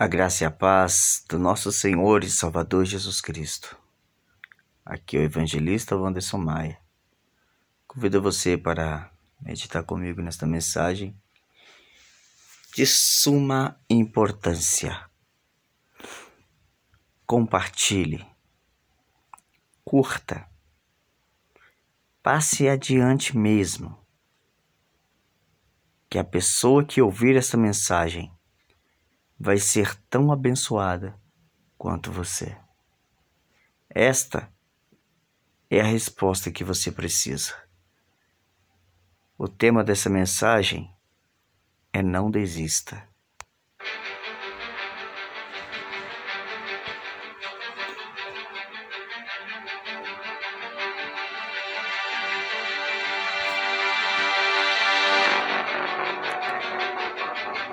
A graça e a paz do nosso Senhor e Salvador Jesus Cristo. Aqui é o evangelista Wanderson Maia. Convido você para meditar comigo nesta mensagem de suma importância. Compartilhe, curta, passe adiante mesmo. Que a pessoa que ouvir essa mensagem vai ser tão abençoada quanto você. Esta é a resposta que você precisa. O tema dessa mensagem é não desista.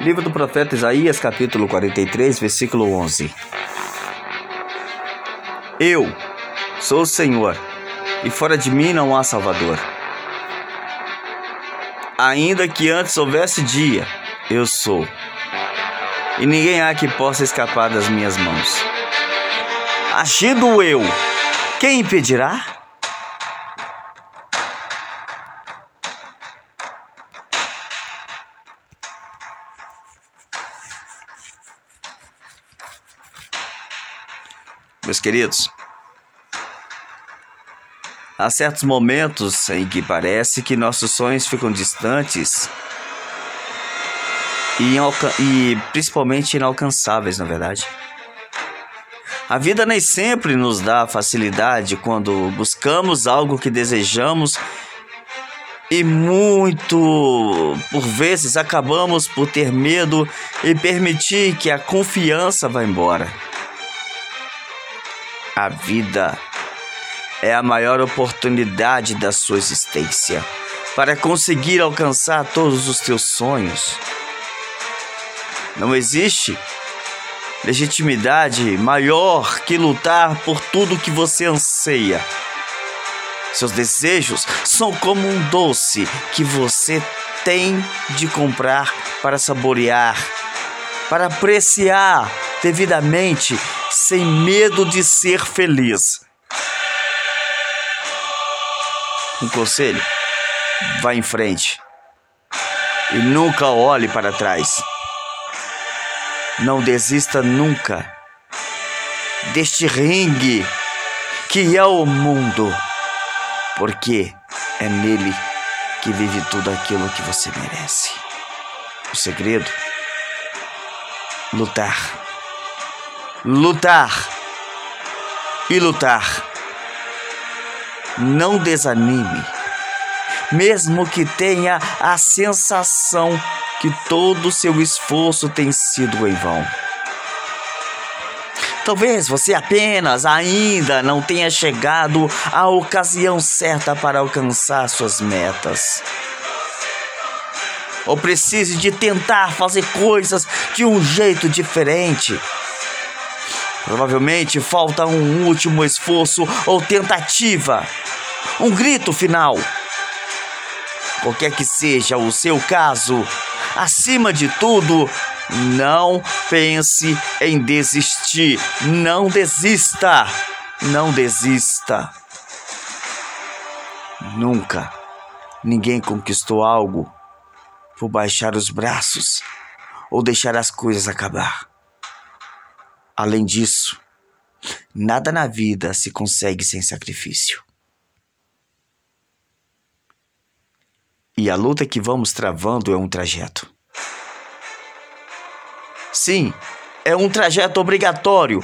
Livro do profeta Isaías, capítulo 43, versículo 11. Eu sou o Senhor, e fora de mim não há Salvador. Ainda que antes houvesse dia, eu sou, e ninguém há que possa escapar das minhas mãos. Agindo eu, quem impedirá? Meus queridos, há certos momentos em que parece que nossos sonhos ficam distantes e, e principalmente inalcançáveis, na verdade. A vida nem sempre nos dá facilidade quando buscamos algo que desejamos e muito por vezes acabamos por ter medo e permitir que a confiança vá embora. A vida é a maior oportunidade da sua existência para conseguir alcançar todos os teus sonhos. Não existe legitimidade maior que lutar por tudo que você anseia. Seus desejos são como um doce que você tem de comprar para saborear, para apreciar devidamente sem medo de ser feliz. Um conselho: vá em frente e nunca olhe para trás. Não desista nunca deste ringue que é o mundo, porque é nele que vive tudo aquilo que você merece. O segredo: lutar lutar e lutar. Não desanime, mesmo que tenha a sensação que todo o seu esforço tem sido em vão. Talvez você apenas ainda não tenha chegado à ocasião certa para alcançar suas metas. Ou precise de tentar fazer coisas de um jeito diferente Provavelmente falta um último esforço ou tentativa, um grito final. Qualquer que seja o seu caso, acima de tudo, não pense em desistir. Não desista. Não desista. Nunca ninguém conquistou algo por baixar os braços ou deixar as coisas acabar. Além disso, nada na vida se consegue sem sacrifício. E a luta que vamos travando é um trajeto. Sim, é um trajeto obrigatório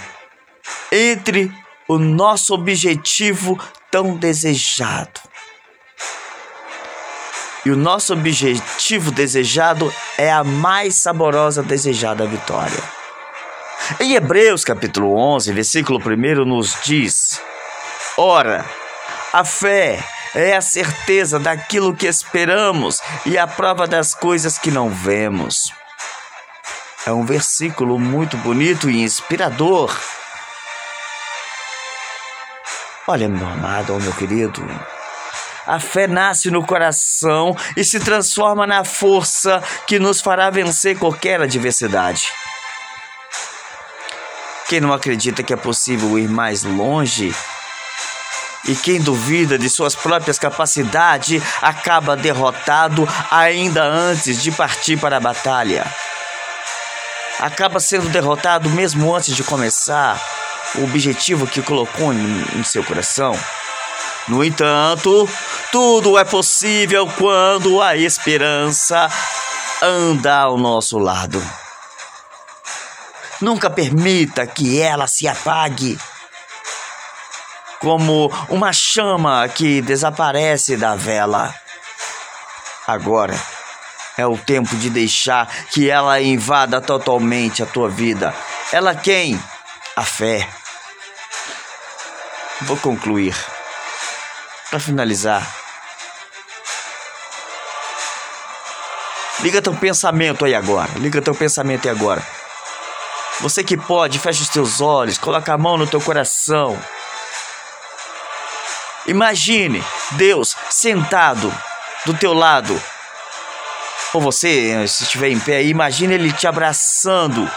entre o nosso objetivo tão desejado. E o nosso objetivo desejado é a mais saborosa desejada vitória. Em Hebreus capítulo 11, versículo 1 nos diz: Ora, a fé é a certeza daquilo que esperamos e a prova das coisas que não vemos. É um versículo muito bonito e inspirador. Olha, meu amado, meu querido, a fé nasce no coração e se transforma na força que nos fará vencer qualquer adversidade. Quem não acredita que é possível ir mais longe e quem duvida de suas próprias capacidades acaba derrotado ainda antes de partir para a batalha. Acaba sendo derrotado mesmo antes de começar o objetivo que colocou em, em seu coração. No entanto, tudo é possível quando a esperança anda ao nosso lado. Nunca permita que ela se apague como uma chama que desaparece da vela. Agora é o tempo de deixar que ela invada totalmente a tua vida. Ela quem? A fé. Vou concluir. Para finalizar, liga teu pensamento aí agora. Liga teu pensamento aí agora. Você que pode, fecha os teus olhos, coloca a mão no teu coração. Imagine Deus sentado do teu lado. Ou você, se estiver em pé, imagine Ele te abraçando.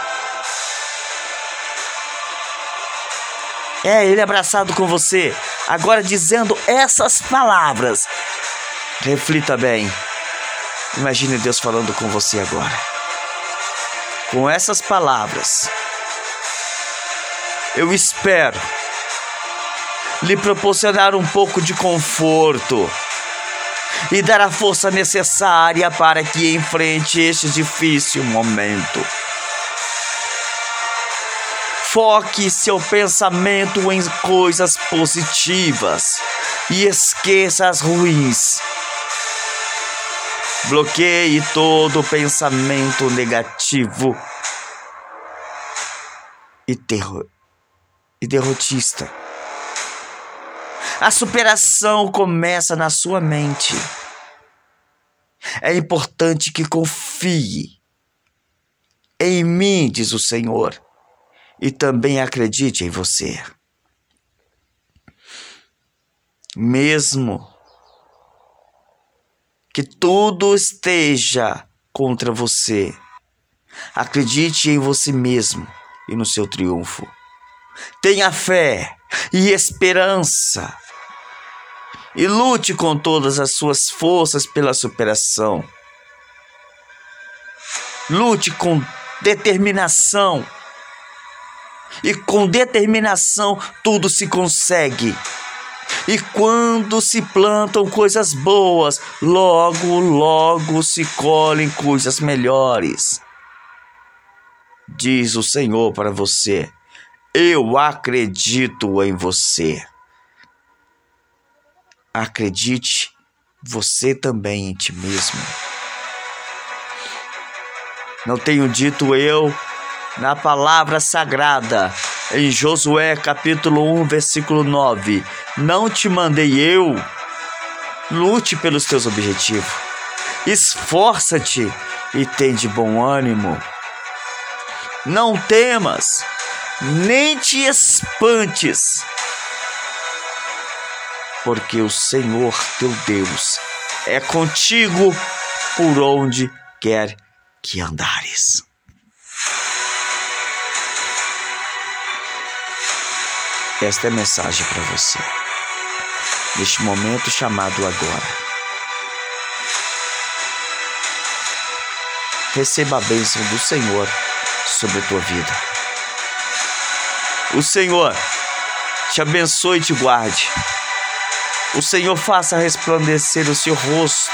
É, Ele abraçado com você. Agora dizendo essas palavras. Reflita bem. Imagine Deus falando com você agora. Com essas palavras. Eu espero lhe proporcionar um pouco de conforto e dar a força necessária para que enfrente este difícil momento. Foque seu pensamento em coisas positivas e esqueça as ruins. Bloqueie todo pensamento negativo e, terror, e derrotista. A superação começa na sua mente. É importante que confie em mim, diz o Senhor, e também acredite em você. Mesmo que tudo esteja contra você, acredite em você mesmo e no seu triunfo. Tenha fé e esperança e lute com todas as suas forças pela superação. Lute com determinação. E com determinação tudo se consegue. E quando se plantam coisas boas, logo, logo se colhem coisas melhores. Diz o Senhor para você: Eu acredito em você. Acredite você também em ti mesmo. Não tenho dito eu na palavra sagrada, em Josué capítulo 1, versículo 9: Não te mandei eu, lute pelos teus objetivos, esforça-te e tem de bom ânimo. Não temas, nem te espantes porque o Senhor teu Deus é contigo por onde quer que andares. Esta é a mensagem para você, neste momento chamado agora. Receba a bênção do Senhor sobre a tua vida. O Senhor te abençoe e te guarde. O Senhor faça resplandecer o seu rosto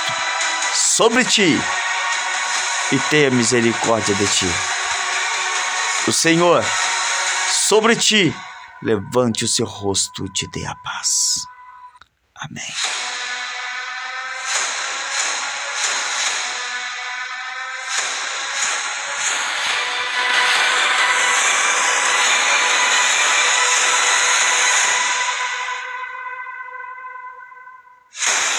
sobre ti e tenha misericórdia de ti. O Senhor sobre ti levante o seu rosto e te dê a paz. Amém.